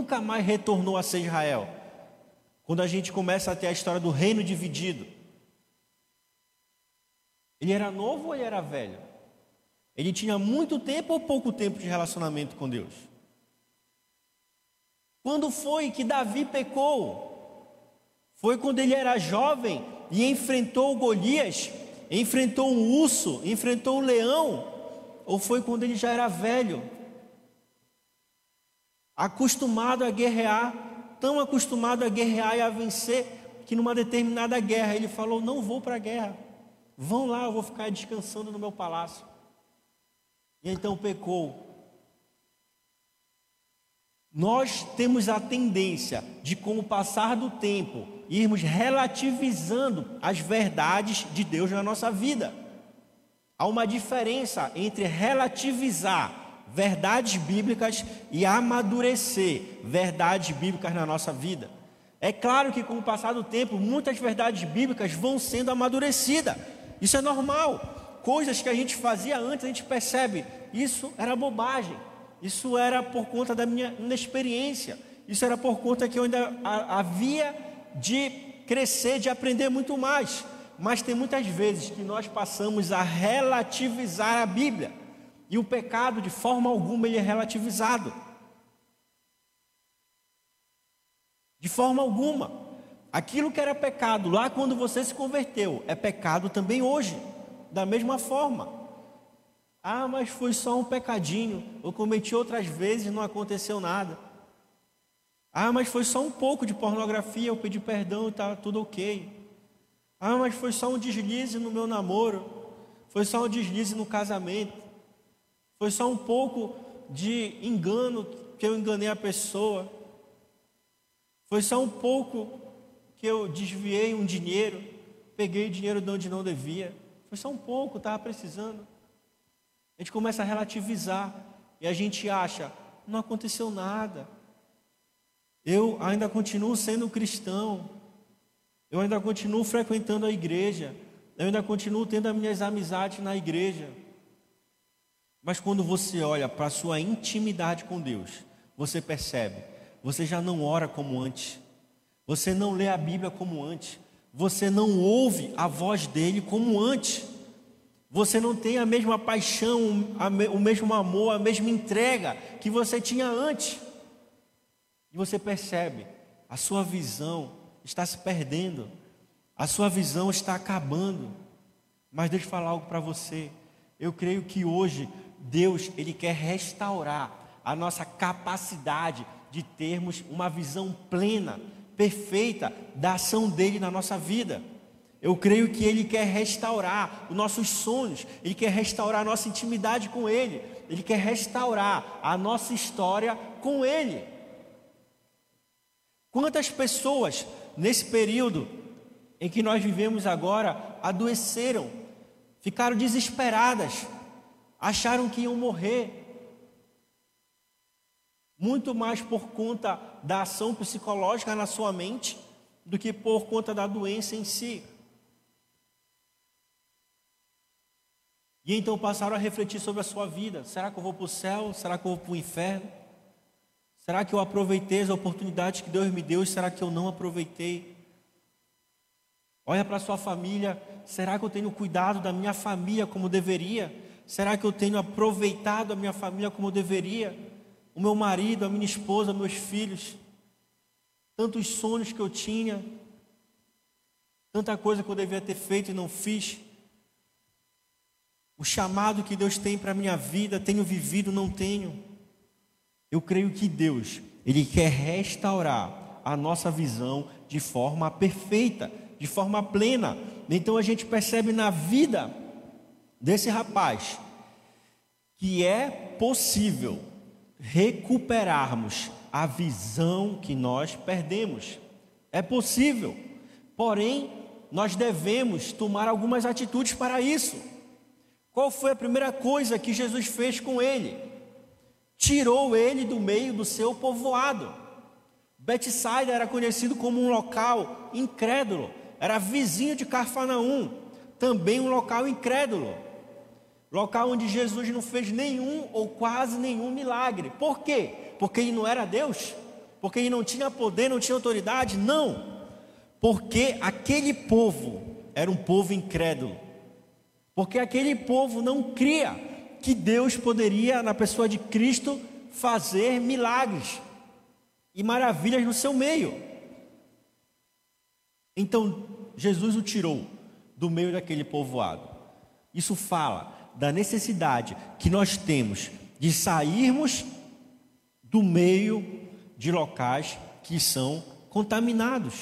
nunca mais retornou a ser Israel. Quando a gente começa a ter a história do reino dividido. Ele era novo ou ele era velho? Ele tinha muito tempo ou pouco tempo de relacionamento com Deus? Quando foi que Davi pecou? Foi quando ele era jovem e enfrentou Golias, enfrentou um urso, enfrentou um leão, ou foi quando ele já era velho? Acostumado a guerrear, tão acostumado a guerrear e a vencer, que numa determinada guerra ele falou: Não vou para a guerra, vão lá, eu vou ficar descansando no meu palácio. E então pecou, nós temos a tendência de, com o passar do tempo, irmos relativizando as verdades de Deus na nossa vida. Há uma diferença entre relativizar verdades bíblicas e amadurecer verdades bíblicas na nossa vida. É claro que, com o passar do tempo, muitas verdades bíblicas vão sendo amadurecidas. Isso é normal. Coisas que a gente fazia antes, a gente percebe, isso era bobagem. Isso era por conta da minha inexperiência. Isso era por conta que eu ainda havia de crescer, de aprender muito mais. Mas tem muitas vezes que nós passamos a relativizar a Bíblia. E o pecado, de forma alguma, ele é relativizado. De forma alguma. Aquilo que era pecado lá quando você se converteu, é pecado também hoje. Da mesma forma. Ah, mas foi só um pecadinho. Eu cometi outras vezes não aconteceu nada. Ah, mas foi só um pouco de pornografia. Eu pedi perdão e está tudo ok. Ah, mas foi só um deslize no meu namoro. Foi só um deslize no casamento. Foi só um pouco de engano que eu enganei a pessoa. Foi só um pouco que eu desviei um dinheiro. Peguei dinheiro de onde não devia. Foi só um pouco, estava precisando. A gente começa a relativizar e a gente acha, não aconteceu nada. Eu ainda continuo sendo cristão. Eu ainda continuo frequentando a igreja. Eu ainda continuo tendo as minhas amizades na igreja. Mas quando você olha para a sua intimidade com Deus, você percebe, você já não ora como antes. Você não lê a Bíblia como antes. Você não ouve a voz dele como antes. Você não tem a mesma paixão, o mesmo amor, a mesma entrega que você tinha antes. E você percebe, a sua visão está se perdendo, a sua visão está acabando. Mas deixa eu falar algo para você. Eu creio que hoje Deus ele quer restaurar a nossa capacidade de termos uma visão plena, perfeita da ação dele na nossa vida. Eu creio que Ele quer restaurar os nossos sonhos, Ele quer restaurar a nossa intimidade com Ele, Ele quer restaurar a nossa história com Ele. Quantas pessoas nesse período em que nós vivemos agora adoeceram, ficaram desesperadas, acharam que iam morrer, muito mais por conta da ação psicológica na sua mente do que por conta da doença em si. E então passaram a refletir sobre a sua vida: será que eu vou para o céu? Será que eu vou para o inferno? Será que eu aproveitei as oportunidades que Deus me deu? Será que eu não aproveitei? Olha para sua família: será que eu tenho cuidado da minha família como deveria? Será que eu tenho aproveitado a minha família como deveria? O meu marido, a minha esposa, meus filhos, tantos sonhos que eu tinha, tanta coisa que eu devia ter feito e não fiz o chamado que Deus tem para a minha vida, tenho vivido, não tenho. Eu creio que Deus, Ele quer restaurar a nossa visão de forma perfeita, de forma plena. Então a gente percebe na vida desse rapaz que é possível recuperarmos a visão que nós perdemos. É possível, porém, nós devemos tomar algumas atitudes para isso. Qual foi a primeira coisa que Jesus fez com ele? Tirou ele do meio do seu povoado. Betsaida era conhecido como um local incrédulo, era vizinho de Carfanaum, também um local incrédulo. Local onde Jesus não fez nenhum ou quase nenhum milagre. Por quê? Porque ele não era Deus? Porque ele não tinha poder, não tinha autoridade? Não. Porque aquele povo era um povo incrédulo. Porque aquele povo não cria que Deus poderia, na pessoa de Cristo, fazer milagres e maravilhas no seu meio. Então, Jesus o tirou do meio daquele povoado. Isso fala da necessidade que nós temos de sairmos do meio de locais que são contaminados.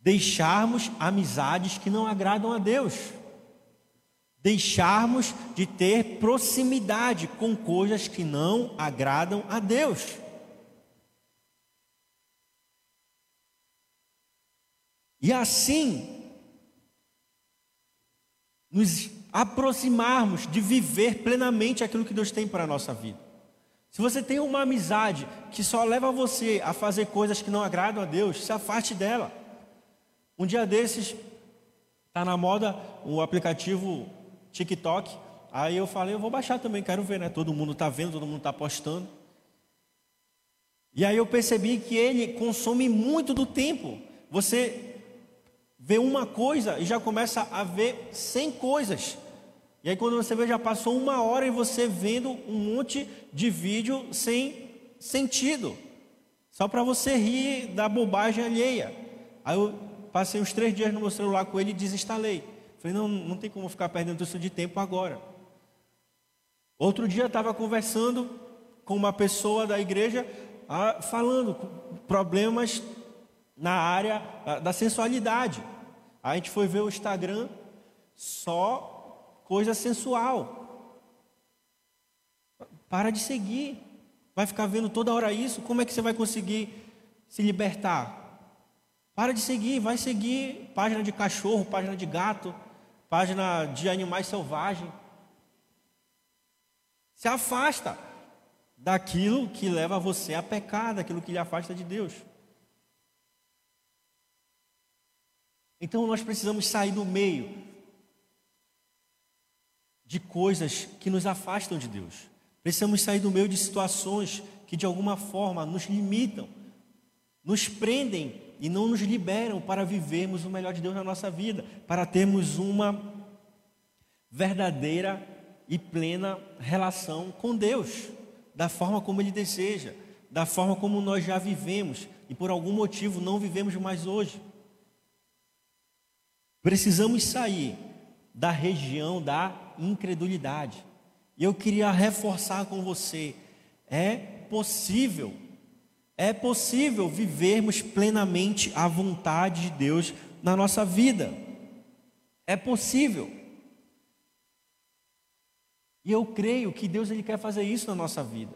Deixarmos amizades que não agradam a Deus. Deixarmos de ter proximidade com coisas que não agradam a Deus. E assim, nos aproximarmos de viver plenamente aquilo que Deus tem para a nossa vida. Se você tem uma amizade que só leva você a fazer coisas que não agradam a Deus, se afaste dela. Um dia desses, está na moda o aplicativo TikTok. Aí eu falei, eu vou baixar também, quero ver, né? Todo mundo está vendo, todo mundo está postando. E aí eu percebi que ele consome muito do tempo. Você vê uma coisa e já começa a ver cem coisas. E aí quando você vê, já passou uma hora e você vendo um monte de vídeo sem sentido. Só para você rir da bobagem alheia. Aí eu passei uns três dias no meu celular com ele e desinstalei. Falei, não, não tem como ficar perdendo isso de tempo agora. Outro dia estava conversando com uma pessoa da igreja, ah, falando problemas na área da sensualidade. A gente foi ver o Instagram, só coisa sensual. Para de seguir. Vai ficar vendo toda hora isso, como é que você vai conseguir se libertar? Para de seguir, vai seguir página de cachorro, página de gato, página de animais selvagens. Se afasta daquilo que leva você a pecar, daquilo que lhe afasta de Deus. Então nós precisamos sair do meio de coisas que nos afastam de Deus. Precisamos sair do meio de situações que de alguma forma nos limitam, nos prendem e não nos liberam para vivermos o melhor de Deus na nossa vida, para termos uma verdadeira e plena relação com Deus, da forma como Ele deseja, da forma como nós já vivemos e por algum motivo não vivemos mais hoje. Precisamos sair da região da incredulidade. E eu queria reforçar com você: é possível, é possível vivermos plenamente a vontade de Deus na nossa vida. É possível. E eu creio que Deus ele quer fazer isso na nossa vida.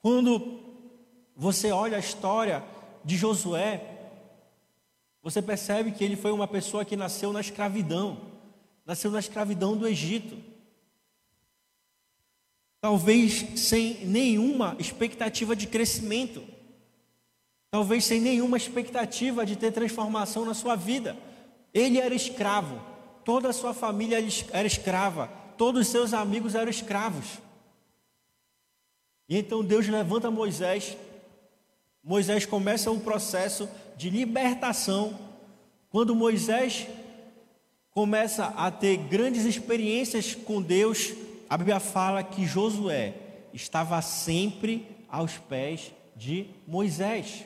Quando você olha a história de Josué, você percebe que ele foi uma pessoa que nasceu na escravidão, nasceu na escravidão do Egito. Talvez sem nenhuma expectativa de crescimento, talvez sem nenhuma expectativa de ter transformação na sua vida. Ele era escravo, toda a sua família era escrava, todos os seus amigos eram escravos. E então Deus levanta Moisés Moisés começa um processo de libertação. Quando Moisés começa a ter grandes experiências com Deus, a Bíblia fala que Josué estava sempre aos pés de Moisés.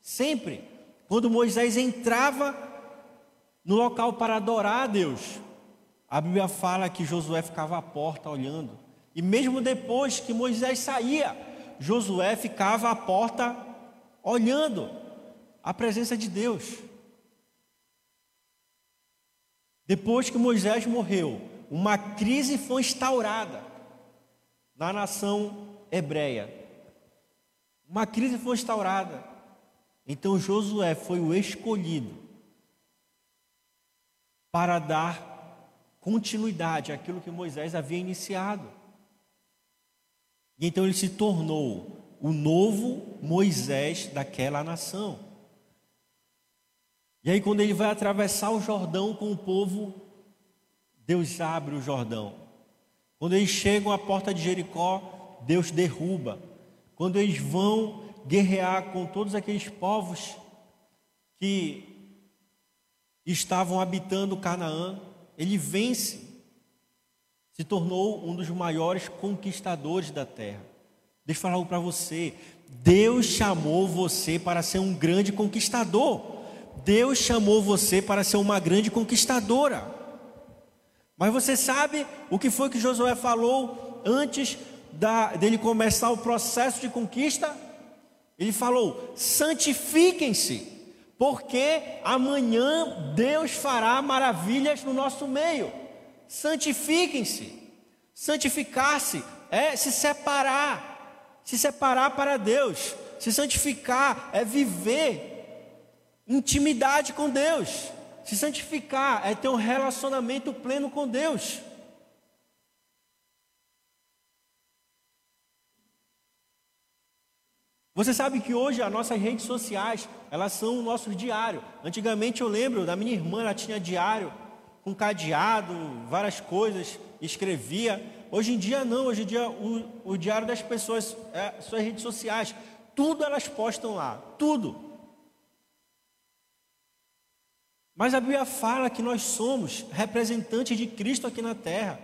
Sempre. Quando Moisés entrava no local para adorar a Deus, a Bíblia fala que Josué ficava à porta olhando. E mesmo depois que Moisés saía, Josué ficava à porta olhando a presença de Deus. Depois que Moisés morreu, uma crise foi instaurada na nação hebreia. Uma crise foi instaurada. Então Josué foi o escolhido para dar continuidade àquilo que Moisés havia iniciado. E então ele se tornou o novo Moisés daquela nação. E aí, quando ele vai atravessar o Jordão com o povo, Deus abre o Jordão. Quando eles chegam à porta de Jericó, Deus derruba. Quando eles vão guerrear com todos aqueles povos que estavam habitando Canaã. Ele vence, se tornou um dos maiores conquistadores da terra. Deixa eu falar algo para você. Deus chamou você para ser um grande conquistador. Deus chamou você para ser uma grande conquistadora. Mas você sabe o que foi que Josué falou antes da, dele começar o processo de conquista? Ele falou: santifiquem-se, porque amanhã Deus fará maravilhas no nosso meio. Santifiquem-se. Santificar-se é se separar, se separar para Deus. Se santificar é viver intimidade com Deus. Se santificar é ter um relacionamento pleno com Deus. Você sabe que hoje as nossas redes sociais, elas são o nosso diário. Antigamente eu lembro da minha irmã, ela tinha diário com cadeado, várias coisas, escrevia. Hoje em dia não, hoje em dia o, o diário das pessoas, é, suas redes sociais, tudo elas postam lá, tudo. Mas a Bíblia fala que nós somos representantes de Cristo aqui na terra,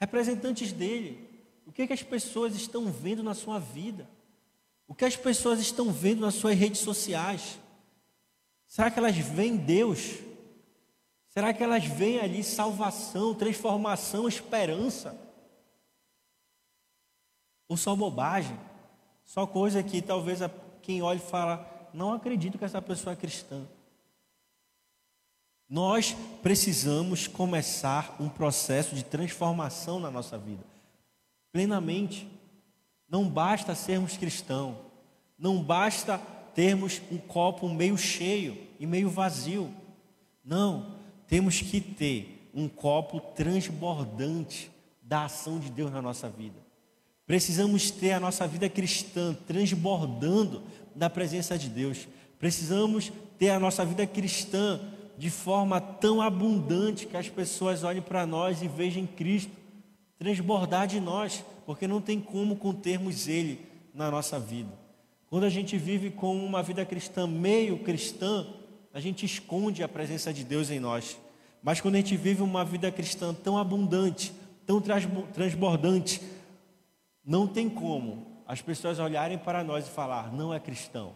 representantes dele. O que, é que as pessoas estão vendo na sua vida? O que as pessoas estão vendo nas suas redes sociais? Será que elas veem Deus? Será que elas veem ali salvação, transformação, esperança? Ou só bobagem? Só coisa que talvez quem olha e fala, não acredito que essa pessoa é cristã. Nós precisamos começar um processo de transformação na nossa vida, plenamente. Não basta sermos cristãos, não basta termos um copo meio cheio e meio vazio. Não, temos que ter um copo transbordante da ação de Deus na nossa vida. Precisamos ter a nossa vida cristã transbordando da presença de Deus. Precisamos ter a nossa vida cristã de forma tão abundante que as pessoas olhem para nós e vejam Cristo transbordar de nós, porque não tem como contermos Ele na nossa vida. Quando a gente vive com uma vida cristã meio cristã, a gente esconde a presença de Deus em nós. Mas quando a gente vive uma vida cristã tão abundante, tão transbordante, não tem como as pessoas olharem para nós e falar: não é cristão,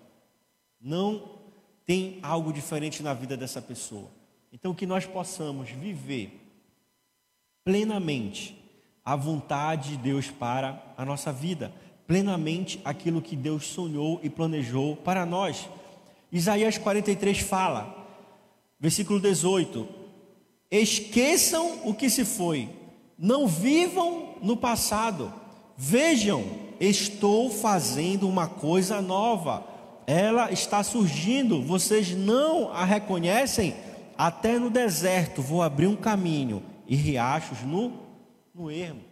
não tem algo diferente na vida dessa pessoa. Então, que nós possamos viver plenamente a vontade de Deus para a nossa vida, plenamente aquilo que Deus sonhou e planejou para nós. Isaías 43 fala, versículo 18: Esqueçam o que se foi, não vivam no passado, vejam, estou fazendo uma coisa nova, ela está surgindo, vocês não a reconhecem? Até no deserto vou abrir um caminho e riachos no no ermo.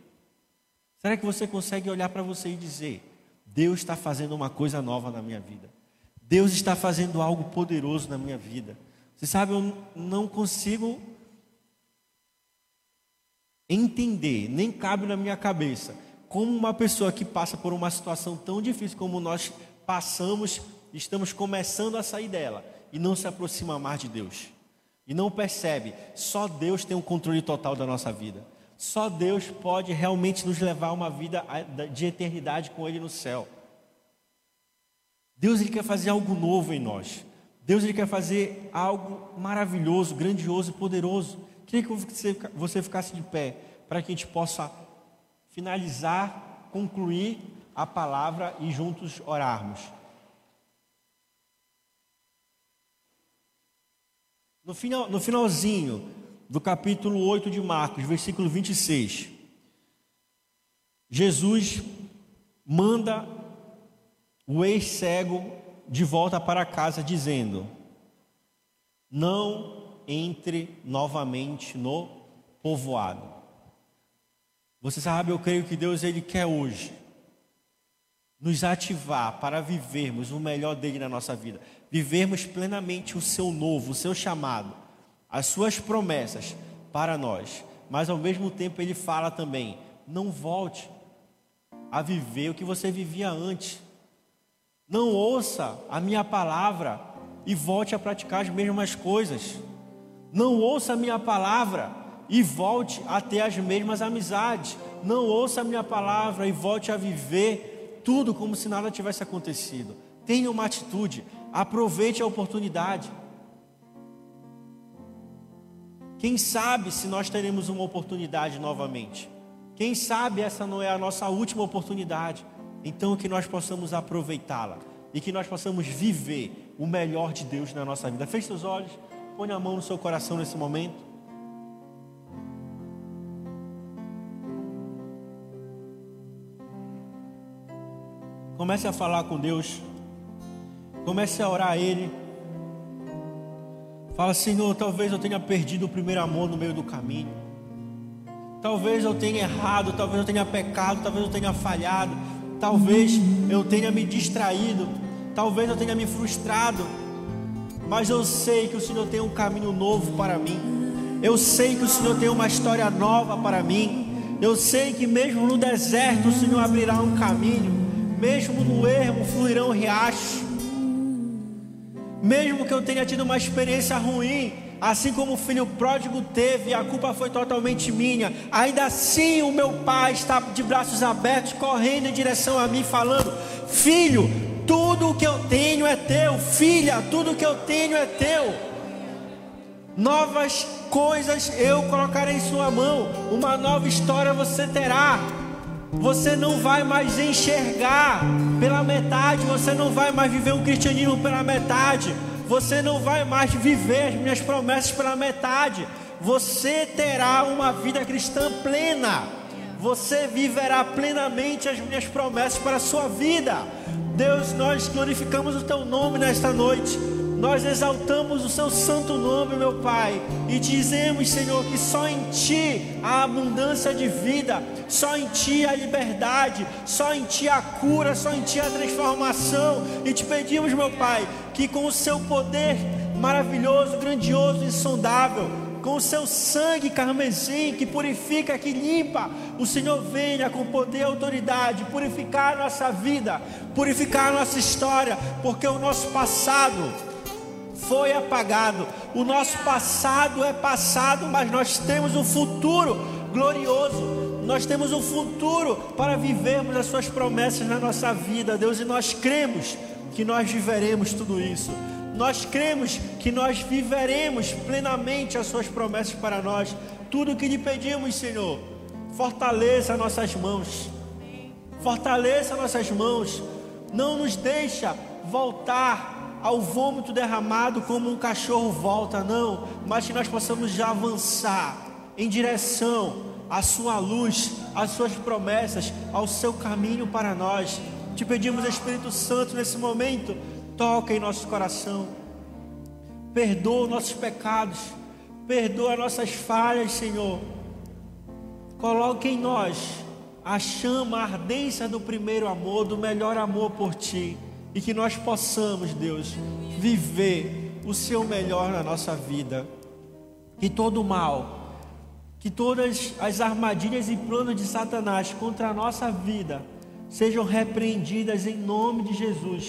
Será que você consegue olhar para você e dizer: Deus está fazendo uma coisa nova na minha vida? Deus está fazendo algo poderoso na minha vida. Você sabe, eu não consigo entender, nem cabe na minha cabeça, como uma pessoa que passa por uma situação tão difícil como nós passamos, estamos começando a sair dela e não se aproxima mais de Deus. E não percebe, só Deus tem o um controle total da nossa vida. Só Deus pode realmente nos levar a uma vida de eternidade com Ele no céu. Deus ele quer fazer algo novo em nós. Deus ele quer fazer algo maravilhoso, grandioso e poderoso. Queria que você, ficasse de pé para que a gente possa finalizar, concluir a palavra e juntos orarmos. No, final, no finalzinho, do capítulo 8 de Marcos, versículo 26. Jesus manda o ex-cego de volta para casa, dizendo: Não entre novamente no povoado. Você sabe, eu creio que Deus ele quer hoje nos ativar para vivermos o melhor dele na nossa vida, vivermos plenamente o seu novo, o seu chamado as suas promessas para nós, mas ao mesmo tempo ele fala também: não volte a viver o que você vivia antes. Não ouça a minha palavra e volte a praticar as mesmas coisas. Não ouça a minha palavra e volte a ter as mesmas amizades. Não ouça a minha palavra e volte a viver tudo como se nada tivesse acontecido. Tenha uma atitude, aproveite a oportunidade. Quem sabe se nós teremos uma oportunidade novamente? Quem sabe essa não é a nossa última oportunidade? Então que nós possamos aproveitá-la e que nós possamos viver o melhor de Deus na nossa vida. Feche seus olhos, põe a mão no seu coração nesse momento. Comece a falar com Deus. Comece a orar a Ele. Fala, Senhor, talvez eu tenha perdido o primeiro amor no meio do caminho. Talvez eu tenha errado, talvez eu tenha pecado, talvez eu tenha falhado, talvez eu tenha me distraído, talvez eu tenha me frustrado. Mas eu sei que o Senhor tem um caminho novo para mim. Eu sei que o Senhor tem uma história nova para mim. Eu sei que mesmo no deserto o Senhor abrirá um caminho, mesmo no ermo fluirão riachos. Mesmo que eu tenha tido uma experiência ruim, assim como o filho pródigo teve, a culpa foi totalmente minha. Ainda assim, o meu pai está de braços abertos, correndo em direção a mim, falando: Filho, tudo o que eu tenho é teu. Filha, tudo o que eu tenho é teu. Novas coisas eu colocarei em sua mão, uma nova história você terá. Você não vai mais enxergar pela metade, você não vai mais viver um cristianismo pela metade, você não vai mais viver as minhas promessas pela metade. Você terá uma vida cristã plena. Você viverá plenamente as minhas promessas para a sua vida. Deus, nós glorificamos o teu nome nesta noite. Nós exaltamos o seu santo nome, meu Pai, e dizemos, Senhor, que só em Ti há abundância de vida, só em Ti há liberdade, só em Ti há cura, só em Ti há transformação. E te pedimos, meu Pai, que com o Seu poder maravilhoso, grandioso, insondável, com o seu sangue carmesim que purifica, que limpa, o Senhor venha com poder e autoridade purificar a nossa vida, purificar a nossa história, porque o nosso passado foi apagado. O nosso passado é passado, mas nós temos um futuro glorioso. Nós temos um futuro para vivermos as suas promessas na nossa vida, Deus, e nós cremos que nós viveremos tudo isso. Nós cremos que nós viveremos plenamente as suas promessas para nós. Tudo o que lhe pedimos, Senhor, fortaleça nossas mãos. Fortaleça nossas mãos. Não nos deixa voltar ao vômito derramado como um cachorro volta, não, mas que nós possamos já avançar em direção à Sua luz, às Suas promessas, ao Seu caminho para nós. Te pedimos, Espírito Santo, nesse momento, toca em nosso coração, perdoa nossos pecados, perdoa nossas falhas, Senhor. Coloque em nós a chama, a ardência do primeiro amor, do melhor amor por Ti e que nós possamos, Deus, viver o seu melhor na nossa vida. Que todo mal, que todas as armadilhas e planos de Satanás contra a nossa vida sejam repreendidas em nome de Jesus.